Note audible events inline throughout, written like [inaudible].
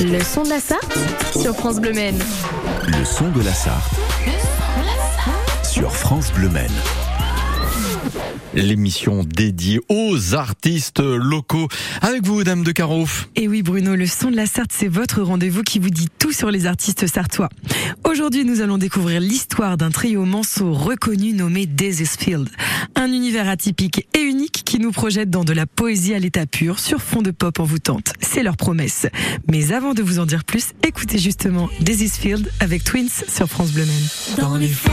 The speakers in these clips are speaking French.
Le son de la Sarthe sur France Bleu Maine. Le son de la Sarthe sur France Bleu Maine. L'émission dédiée aux artistes locaux. Avec vous, Dame de Carouf. Et oui, Bruno, le son de la Sarthe, c'est votre rendez-vous qui vous dit tout sur les artistes sartois. Aujourd'hui, nous allons découvrir l'histoire d'un trio manceau reconnu nommé Field. Un univers atypique et unique qui nous projette dans de la poésie à l'état pur sur fond de pop envoûtante. C'est leur promesse. Mais avant de vous en dire plus, écoutez justement Field avec Twins sur France Bleu Maine. Dans les fonds,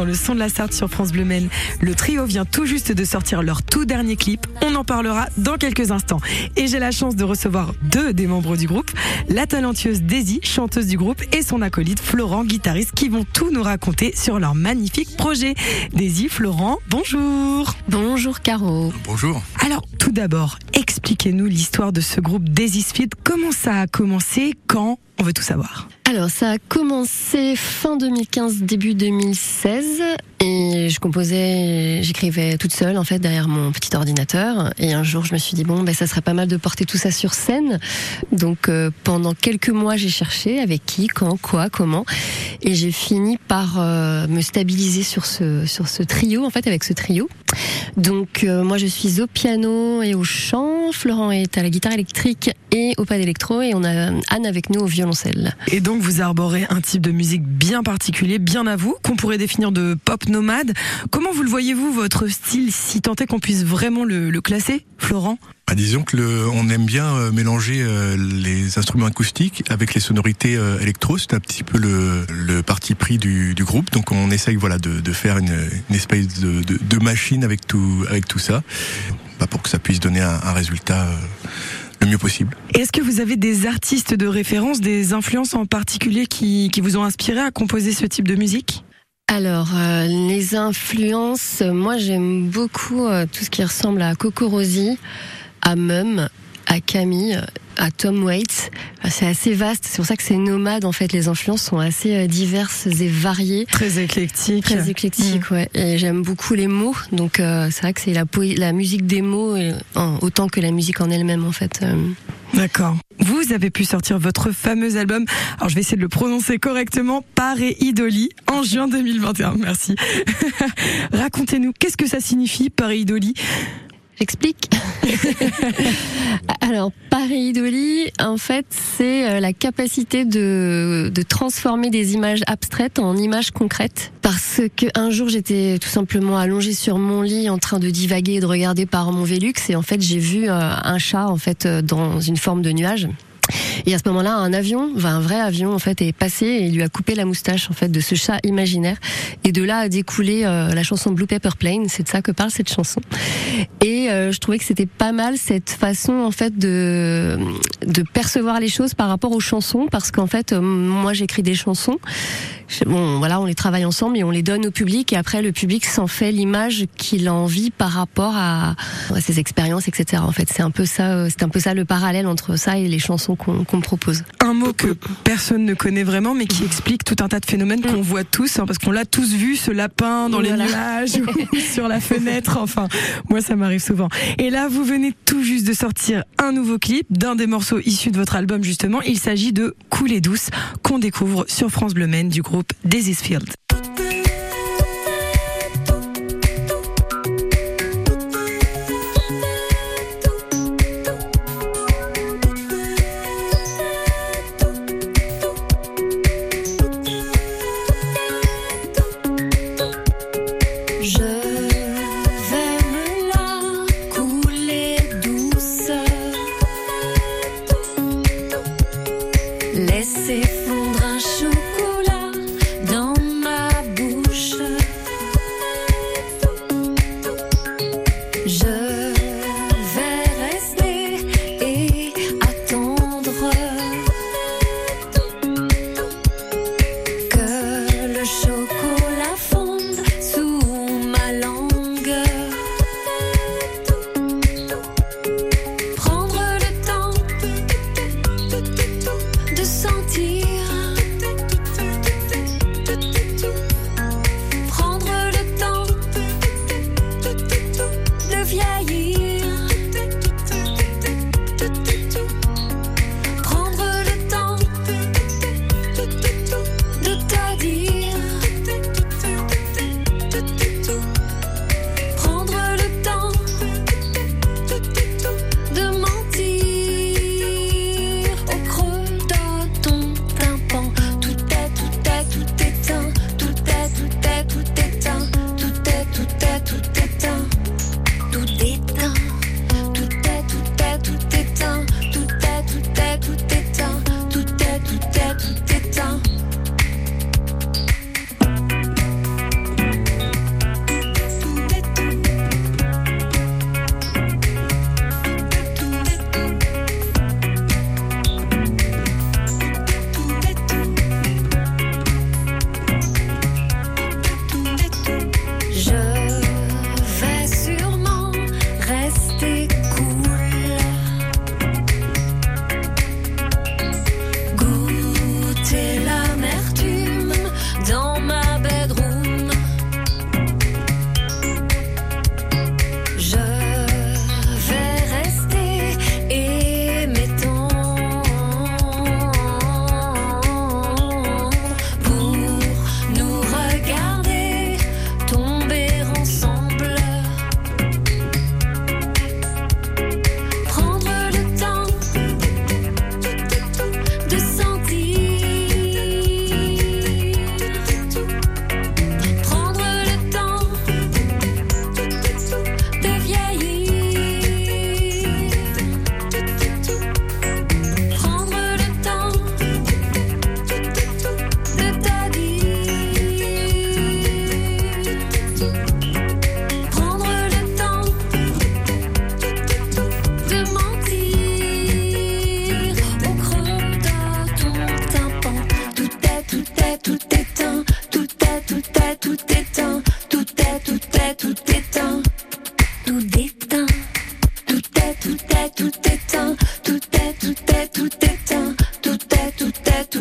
dans le son de la Sarthe sur France Bleu Maine. Le trio vient tout juste de sortir leur tout dernier clip. On en parlera dans quelques instants. Et j'ai la chance de recevoir deux des membres du groupe, la talentueuse Daisy, chanteuse du groupe, et son acolyte Florent, guitariste, qui vont tout nous raconter sur leur magnifique projet. Daisy, Florent, bonjour. Bonjour Caro. Bonjour. Alors, tout d'abord, expliquez-nous l'histoire de ce groupe Field. Comment ça a commencé? Quand? On veut tout savoir. Alors ça a commencé fin 2015, début 2016 et je composais, j'écrivais toute seule en fait derrière mon petit ordinateur et un jour je me suis dit bon ben ça serait pas mal de porter tout ça sur scène. Donc euh, pendant quelques mois j'ai cherché avec qui, quand, quoi, comment et j'ai fini par euh, me stabiliser sur ce sur ce trio en fait avec ce trio. Donc euh, moi je suis au piano et au chant, Florent est à la guitare électrique et au pas d'électro et on a Anne avec nous au violoncelle. Et donc vous arborez un type de musique bien particulier, bien à vous, qu'on pourrait définir de pop nomade. Comment vous le voyez-vous, votre style, si tant est qu'on puisse vraiment le, classer, Florent? Bah, disons que on aime bien euh, mélanger euh, les instruments acoustiques avec les sonorités euh, électro. C'est un petit peu le, parti pris du, groupe. Donc on essaye voilà de, faire une, espèce de, machine avec tout avec tout ça, pour que ça puisse donner un, résultat le mieux possible. Est-ce que vous avez des artistes de référence, des influences en particulier qui, qui vous ont inspiré à composer ce type de musique? Alors, euh, les influences, moi j'aime beaucoup euh, tout ce qui ressemble à Coco Rosie, à Mum, à Camille, à Tom Waits. C'est assez vaste, c'est pour ça que c'est nomade en fait. Les influences sont assez euh, diverses et variées. Très éclectique. Très éclectique, ouais. Et j'aime beaucoup les mots, donc euh, c'est vrai que c'est la, musique des mots et, autant que la musique en elle-même en fait. euh. D'accord. Vous avez pu sortir votre fameux album, alors je vais essayer de le prononcer correctement, Paré Idoli, en juin 2021. Merci. [laughs] Racontez-nous, qu'est-ce que ça signifie, Paré Idoli? J'explique. [laughs] Alors, pareidolie, en fait, c'est euh, la capacité de, de transformer des images abstraites en images concrètes. Parce que un jour, j'étais tout simplement allongée sur mon lit en train de divaguer et de regarder par mon Velux, et en fait, j'ai vu euh, un chat en fait euh, dans une forme de nuage. Et à ce moment-là, un avion, enfin, un vrai avion en fait, est passé et il lui a coupé la moustache en fait de ce chat imaginaire. Et de là a découlé euh, la chanson Blue Pepper Plane. C'est de ça que parle cette chanson. Et euh, je trouvais que c'était pas mal cette façon en fait de de percevoir les choses par rapport aux chansons, parce qu'en fait, euh, moi j'écris des chansons. Bon, voilà, on les travaille ensemble et on les donne au public, et après le public s'en fait l'image qu'il a envie par rapport à, à ses expériences, etc. En fait, c'est un peu ça, euh, c'est un peu ça le parallèle entre ça et les chansons qu'on qu'on propose. Un mot que personne ne connaît vraiment, mais qui explique tout un tas de phénomènes qu'on voit tous, hein, parce qu'on l'a tous vu, ce lapin dans les Voilà. nuages ou [laughs] sur la fenêtre. Enfin, moi, ça m'arrive souvent. Et là, vous venez tout juste de sortir un nouveau clip d'un des morceaux issus de votre album, justement. Il s'agit de Couler douce, qu'on découvre sur France Bleu Maine du groupe Field.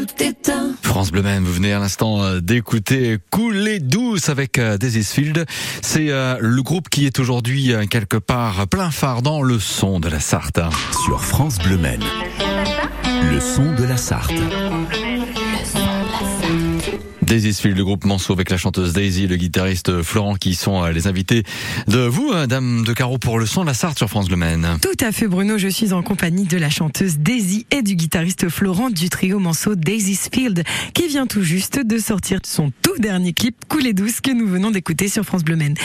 Tout éteint. France Bleu Maine, vous venez à l'instant euh, d'écouter Couler douce avec euh, Field. C'est euh, le groupe qui est aujourd'hui quelque part plein phare dans le son de la Sarthe. sur France Bleu Maine. Le son de la Sarthe. Field, le groupe Manceau avec la chanteuse Daisy, le guitariste Florent qui sont euh, les invités de vous, euh, Dame de Carreau, pour le son de la Sarthe sur France Bleu Maine. Tout à fait Bruno, je suis en compagnie de la chanteuse Daisy et du guitariste Florent du trio Manceau Daisy's Field qui vient tout juste de sortir son tout dernier clip Couler douce que nous venons d'écouter sur France Bleu Maine.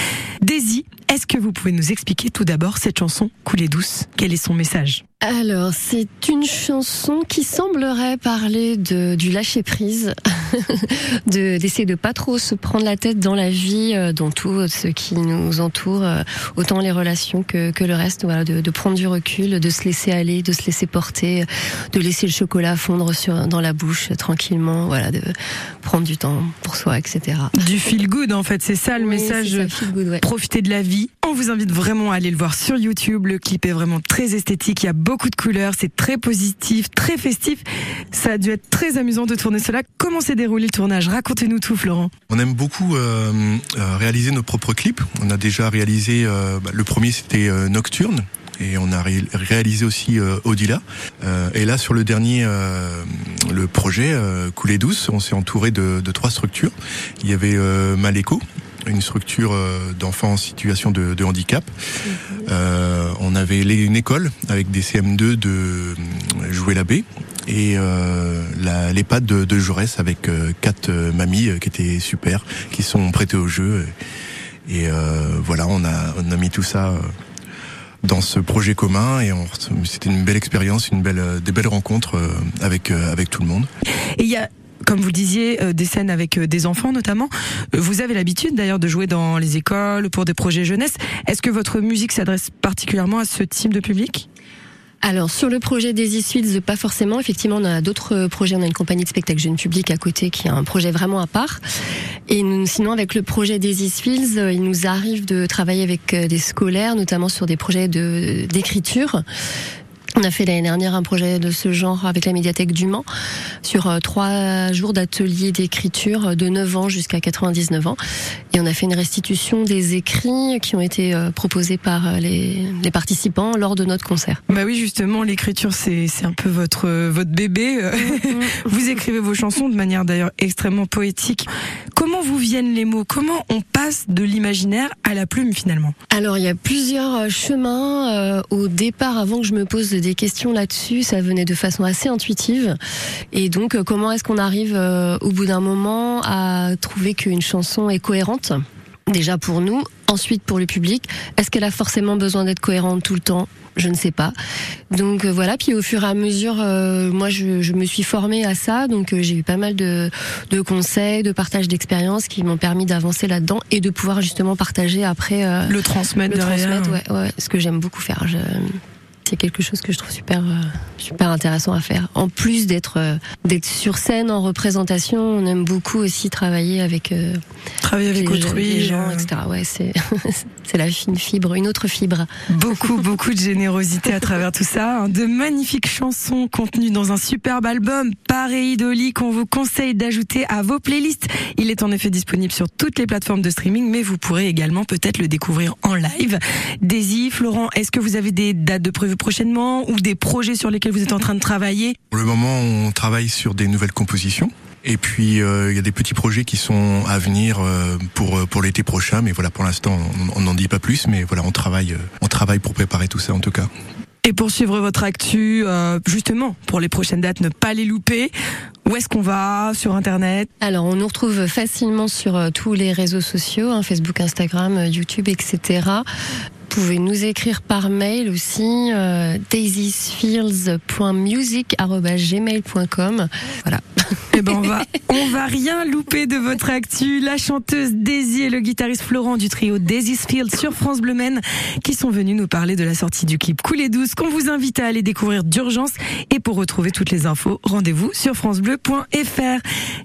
Daisy, est-ce que vous pouvez nous expliquer tout d'abord cette chanson Couler douce? Quel est son message? Alors, c'est une chanson qui semblerait parler de, du lâcher prise, [laughs] [laughs] de d'essayer de pas trop se prendre la tête dans la vie, euh, dans tout ce qui nous entoure, euh, autant les relations que, que le reste. Voilà, de, de prendre du recul, de se laisser aller, de se laisser porter, de laisser le chocolat fondre sur dans la bouche euh, tranquillement. Voilà, de prendre du temps pour soi, etc. Du feel good en fait, c'est ça le Oui, message. c'est ça, feel good, ouais. Profitez de la vie. On vous invite vraiment à aller le voir sur YouTube. Le clip est vraiment très esthétique. Il y a beaucoup de couleurs. C'est très positif, très festif. Ça a dû être très amusant de tourner cela. Comment s'est déroulé le tournage Racontez-nous tout, Florent. On aime beaucoup euh, euh, réaliser nos propres clips. On a déjà réalisé, euh, bah, le premier c'était euh, Nocturne. Et on a ré- réalisé aussi euh, Odila. Euh, et là, sur le dernier, euh, le projet Couler douce, on s'est entouré de, de trois structures. Il y avait Maléco, une structure d'enfants en situation de, de handicap. Euh, on avait les- une école avec des CM2 de Jouer la baie et euh, la- de, de Jaurès avec euh, quatre euh, mamies qui étaient super, qui sont prêtées au jeu. Et euh, voilà, on a, on a mis tout ça dans ce projet commun et c'était une belle expérience, une belle, des belles rencontres avec, avec tout le monde. Et il y a, comme vous disiez, des scènes avec des enfants notamment. Vous avez l'habitude d'ailleurs de jouer dans les écoles pour des projets jeunesse. Est-ce que votre musique s'adresse particulièrement à ce type de public? Alors sur le projet des Fields, pas forcément. Effectivement, on a d'autres euh, projets. On a une compagnie de spectacle jeune public à côté qui a un projet vraiment à part. Et nous- sinon, avec le projet des Fields, euh, il nous arrive de travailler avec euh, des scolaires, notamment sur des projets de d'écriture. On a fait l'année dernière un projet de ce genre avec la médiathèque du Mans sur euh, trois jours d'atelier d'écriture euh, de 9 ans jusqu'à 99 ans. Et on a fait une restitution des écrits qui ont été euh, proposés par les, les participants lors de notre concert. Bah oui, justement, l'écriture c'est un peu votre votre bébé. euh. [laughs] vous écrivez vos chansons de manière d'ailleurs extrêmement poétique. Comment vous viennent les mots? Comment on passe de l'imaginaire à la plume finalement? Alors il y a plusieurs chemins. Au départ, avant que je me pose des questions là-dessus, ça venait de façon assez intuitive. Et donc, euh, comment est-ce qu'on arrive euh, au bout d'un moment à trouver qu'une chanson est cohérente Déjà pour nous, ensuite pour le public? Est-ce qu'elle a forcément besoin d'être cohérente tout le temps? Je ne sais pas. Donc euh, voilà, puis au fur et à mesure, euh, moi je, je me suis formée à ça, donc euh, j'ai eu pas mal de, de conseils, de partage d'expériences qui m'ont permis d'avancer là-dedans et de pouvoir justement partager après Le transmettre le derrière. transmettre, ouais, ouais, ce que j'aime beaucoup faire. Je- C'est quelque chose que je trouve super, euh, super intéressant à faire. En plus d'être euh, d'être sur scène en représentation, on aime beaucoup aussi travailler avec euh, Travailler avec les, autrui, les gens, etc. Ouais, c'est [laughs] c'est la fine fibre, une autre fibre. Beaucoup, beaucoup de générosité à travers tout ça. hein. De magnifiques chansons contenues dans un superbe album, pareil Dolly, qu'on vous conseille d'ajouter à vos playlists. Il est en effet disponible sur toutes les plateformes de streaming, mais vous pourrez également peut-être le découvrir en live. Daisy, Florent, est-ce que vous avez des dates de prévues prochainement ou des projets sur lesquels vous êtes en train de travailler Pour le moment, on travaille sur des nouvelles compositions. Et puis euh, il y a des petits projets qui sont à venir euh, pour euh, pour l'été prochain, mais voilà pour l'instant on on n'en dit pas plus, mais voilà on travaille euh, on travaille pour préparer tout ça en tout cas. Et pour suivre votre actu, euh, justement, pour les prochaines dates, ne pas les louper, où est-ce qu'on va Sur Internet? Alors, on nous retrouve facilement sur euh, tous les réseaux sociaux, hein, Facebook, Instagram, euh, YouTube, etc. pouvez nous écrire par mail aussi euh, daisysfields.music@gmail.com. Voilà. Eh ben on va, on va rien louper de votre actu. La chanteuse Daisy et le guitariste Florent du trio Daisy's Field sur France Bleu Maine qui sont venus nous parler de la sortie du clip Couler douce qu'on vous invite à aller découvrir d'urgence. Et pour retrouver toutes les infos, rendez-vous sur francebleu.fr.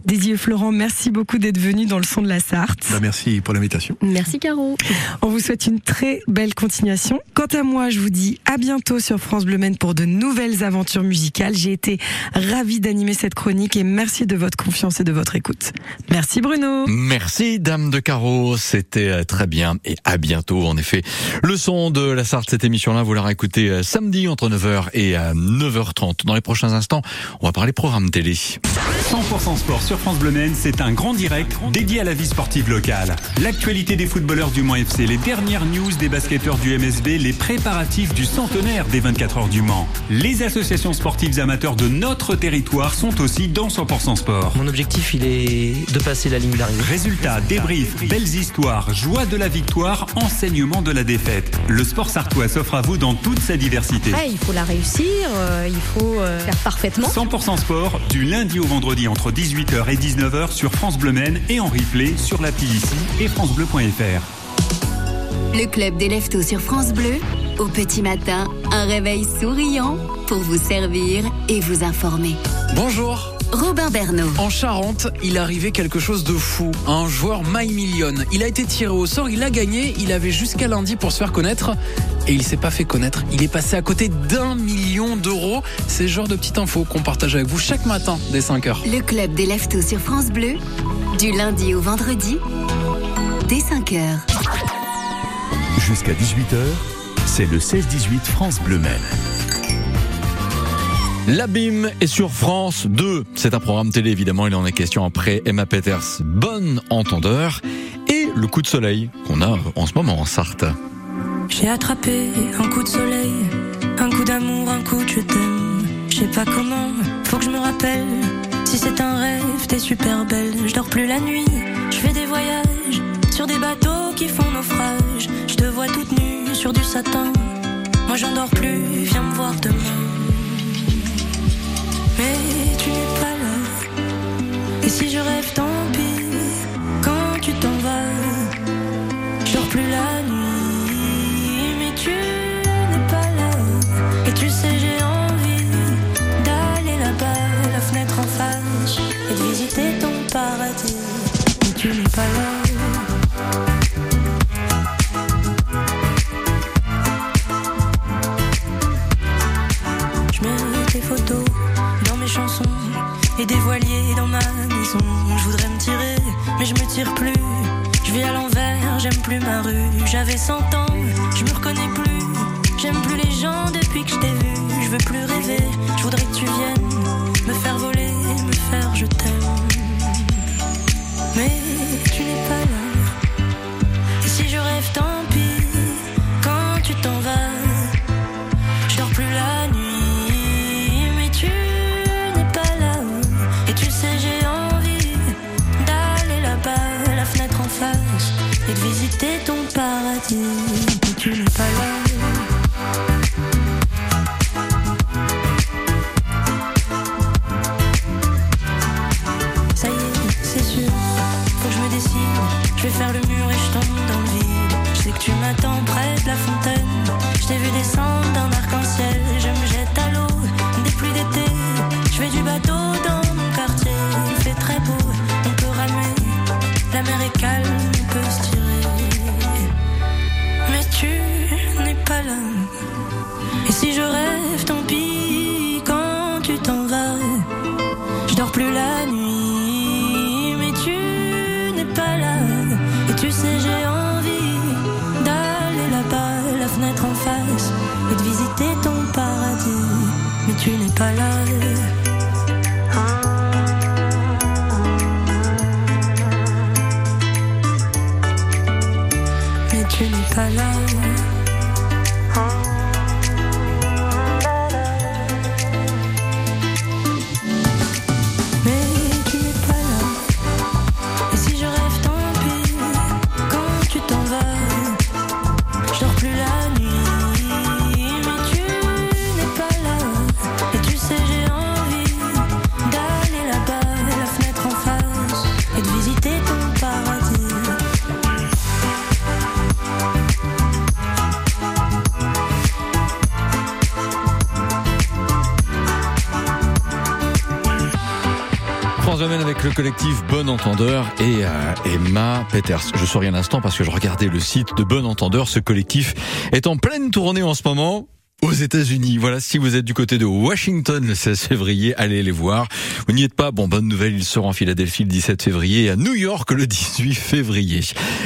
Daisy et Florent, merci beaucoup d'être venus dans le son de la Sarthe. Bah, merci pour l'invitation. Merci Caro. On vous souhaite une très belle continuation. Quant à moi, je vous dis à bientôt sur France Bleu Maine pour de nouvelles aventures musicales. J'ai été ravie d'animer cette chronique et merci de votre confiance et de votre écoute. Merci Bruno. Merci Dame de Carreau, c'était euh, très bien et à bientôt en effet. Le son de la Sarthe, cette émission-là, vous l'aurez écouté euh, samedi entre 9h et euh, 9h30. Dans les prochains instants, on va parler programme télé. 100% sport sur France Bleu Maine, c'est un grand direct dédié à la vie sportive locale. L'actualité des footballeurs du Mans FC, les dernières news des basketteurs du MSB, les préparatifs du centenaire des 24 heures du Mans. Les associations sportives amateurs de notre territoire sont aussi dans 100% sport. Mon objectif, il est de passer la ligne d'arrivée. Résultats, débriefs, belles histoires, joie de la victoire, enseignement de la défaite. Le sport sartois s'offre à vous dans toute sa diversité. Ouais, il faut la réussir, euh, il faut euh, faire parfaitement. 100% sport du lundi au vendredi entre 18h et 19h sur France Bleu Maine et en replay sur l'appli ici et francebleu.fr. Le club des leftos sur France Bleu. Au petit matin, un réveil souriant pour vous servir et vous informer. Bonjour. Robin Bernot. En Charente, il est arrivé quelque chose de fou. Un joueur My Million. Il a été tiré au sort, il a gagné, il avait jusqu'à lundi pour se faire connaître et il s'est pas fait connaître. Il est passé à côté d'un million d'euros. C'est le genre de petite info qu'on partage avec vous chaque matin dès 5 heures. Le club des leftos sur France Bleu. Du lundi au vendredi, dès 5 heures. Jusqu'à 18h, c'est le 16-18 France Bleu Maine. L'abîme est sur France 2. C'est un programme télé, évidemment. Il en est question après Emma Peters, bonne entendeur, et le coup de soleil qu'on a en ce moment en Sarthe. J'ai attrapé un coup de soleil, un coup d'amour, un coup de je t'aime. Je sais pas comment, faut que je me rappelle. Si c'est un rêve, t'es super belle. Je dors plus la nuit, je fais des voyages sur des bateaux qui font naufrage. Je te toute nue sur du satin. Moi j'en dors plus, viens me voir demain. Mais tu n'es pas là. Et si je rêve, tant J'avais 100 ans, je me reconnais plus. J'aime plus les gens depuis que je t'ai vu. Je veux plus rêver, je voudrais que tu visiter ton paradis. Mais tu n'es pas là. Ça y est, c'est sûr, faut que je me décide. Je vais faire le mur et je tombe dans le vide. Je sais que tu m'attends près de la fontaine. Je t'ai vu descendre d'un arc-en-ciel. Je me jette à l'eau des pluies d'été. Je fais du bateau dans mon quartier. Il fait très beau, on peut ramer. La mer est calme, on peut se tirer. Tu n'es pas là. Et si je rêve, tant pis, quand tu t'en vas. Je dors plus la nuit, mais tu n'es pas là. Et tu sais, j'ai envie d'aller là-bas, la fenêtre en face, et de visiter ton paradis. Mais tu n'es pas là. Mais tu Bleu avec le collectif Bon Entendeur et euh, Emma Peters. Je souris un instant parce que je regardais le site de Bon Entendeur. Ce collectif est en pleine tournée en ce moment aux États-Unis. Voilà, si vous êtes du côté de Washington le 16 février, allez les voir. Vous n'y êtes pas, bon, bonne nouvelle, ils seront en Philadelphie le 17 février et à New York le 18 février.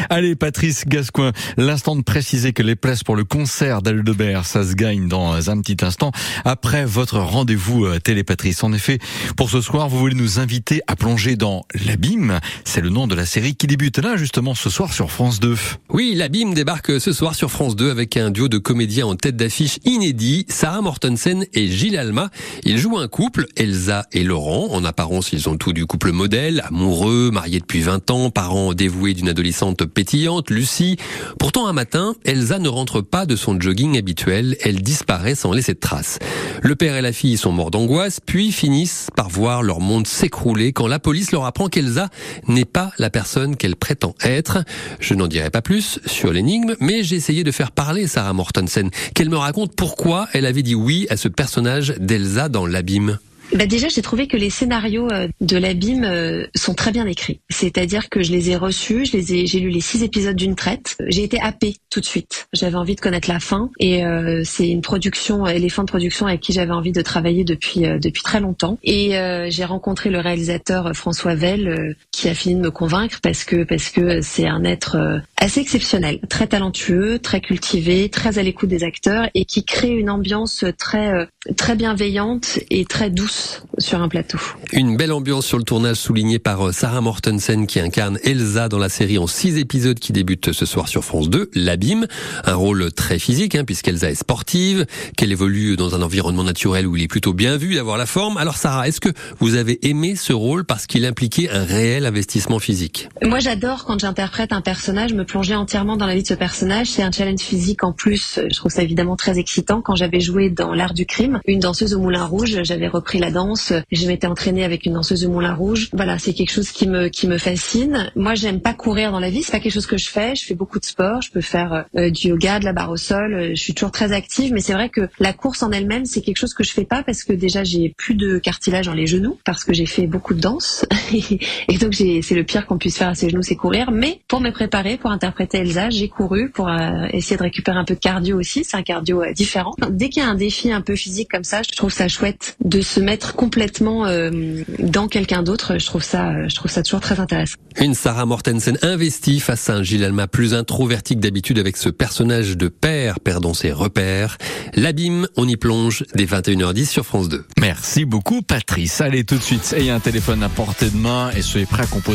Allez, Patrice Gascoin, l'instant de préciser que les places pour le concert d'Aldebert, ça se gagne dans un petit instant après votre rendez-vous euh, télé, Patrice. En effet, pour ce soir, vous voulez nous inviter à plonger dans l'abîme. C'est le nom de la série qui débute là, justement, ce soir sur France 2. Oui, l'abîme débarque ce soir sur France 2 avec un duo de comédiens en tête d'affiche inédit, Sarah Mortensen et Gilles Alma. Ils jouent un couple, Elsa et Laurent. En apparence, ils ont tout du couple modèle, amoureux, mariés depuis 20 ans, parents dévoués d'une adolescente pétillante, Lucie. Pourtant, un matin, Elsa ne rentre pas de son jogging habituel. Elle disparaît sans laisser de traces. Le père et la fille sont morts d'angoisse, puis finissent par voir leur monde s'écrouler quand la police leur apprend qu'Elsa n'est pas la personne qu'elle prétend être. Je n'en dirai pas plus sur l'énigme, mais j'ai essayé de faire parler Sarah Mortensen, qu'elle me raconte pourquoi elle avait dit oui à ce personnage d'Elsa dans l'abîme? Bah déjà, j'ai trouvé que les scénarios euh, de l'abîme euh, sont très bien écrits. C'est-à-dire que je les ai reçus, je les ai, j'ai lu les six épisodes d'une traite. J'ai été happée tout de suite. J'avais envie de connaître la fin et euh, c'est une production, éléphant de production avec qui j'avais envie de travailler depuis depuis très longtemps. Et j'ai rencontré le réalisateur François Vell qui a fini de me convaincre parce que parce que c'est un être assez exceptionnel, très talentueux, très cultivé, très à l'écoute des acteurs et qui crée une ambiance très très bienveillante et très douce sur un plateau. Une belle ambiance sur le tournage soulignée par euh, Sarah Mortensen qui incarne Elsa dans la série en six épisodes qui débute ce soir sur France 2, L'Abîme. Un rôle très physique hein, puisqu'Elsa est sportive, qu'elle évolue dans un environnement naturel où il est plutôt bien vu d'avoir la forme. Alors Sarah, est-ce que vous avez aimé ce rôle parce qu'il impliquait un réel investissement physique? Moi j'adore quand j'interprète un personnage, me plonger entièrement dans la vie de ce personnage. C'est un challenge physique en plus. Je trouve ça évidemment très excitant. Quand j'avais joué dans L'Art du crime, une danseuse au Moulin Rouge. J'avais repris la danse. Je m'étais entraînée avec une danseuse au Moulin Rouge. Voilà, c'est quelque chose qui me qui me fascine. Moi, j'aime pas courir dans la vie. C'est pas quelque chose que je fais. Je fais beaucoup de sport. Je peux faire euh, du yoga, de la barre au sol. Euh, je suis toujours très active. Mais c'est vrai que la course en elle-même, c'est quelque chose que je fais pas parce que déjà j'ai plus de cartilage dans les genoux parce que j'ai fait beaucoup de danse [laughs] et donc c'est le pire qu'on puisse faire à ses genoux, c'est courir. Mais pour me préparer, pour interpréter Elsa, j'ai couru pour euh, essayer de récupérer un peu de cardio aussi. C'est un cardio différent. Dès qu'il y a un défi un peu physique comme ça, je trouve ça chouette de se mettre complètement euh, dans quelqu'un d'autre. Je trouve ça, je trouve ça toujours très intéressant. Une Sarah Mortensen investie face à un Gilles Alma plus introverti que d'habitude avec ce personnage de père perdant ses repères. L'abîme, on y plonge dès 21h10 sur France 2. Merci beaucoup Patrice. Allez tout de suite, ayez un téléphone à portée de main et soyez prêts à composer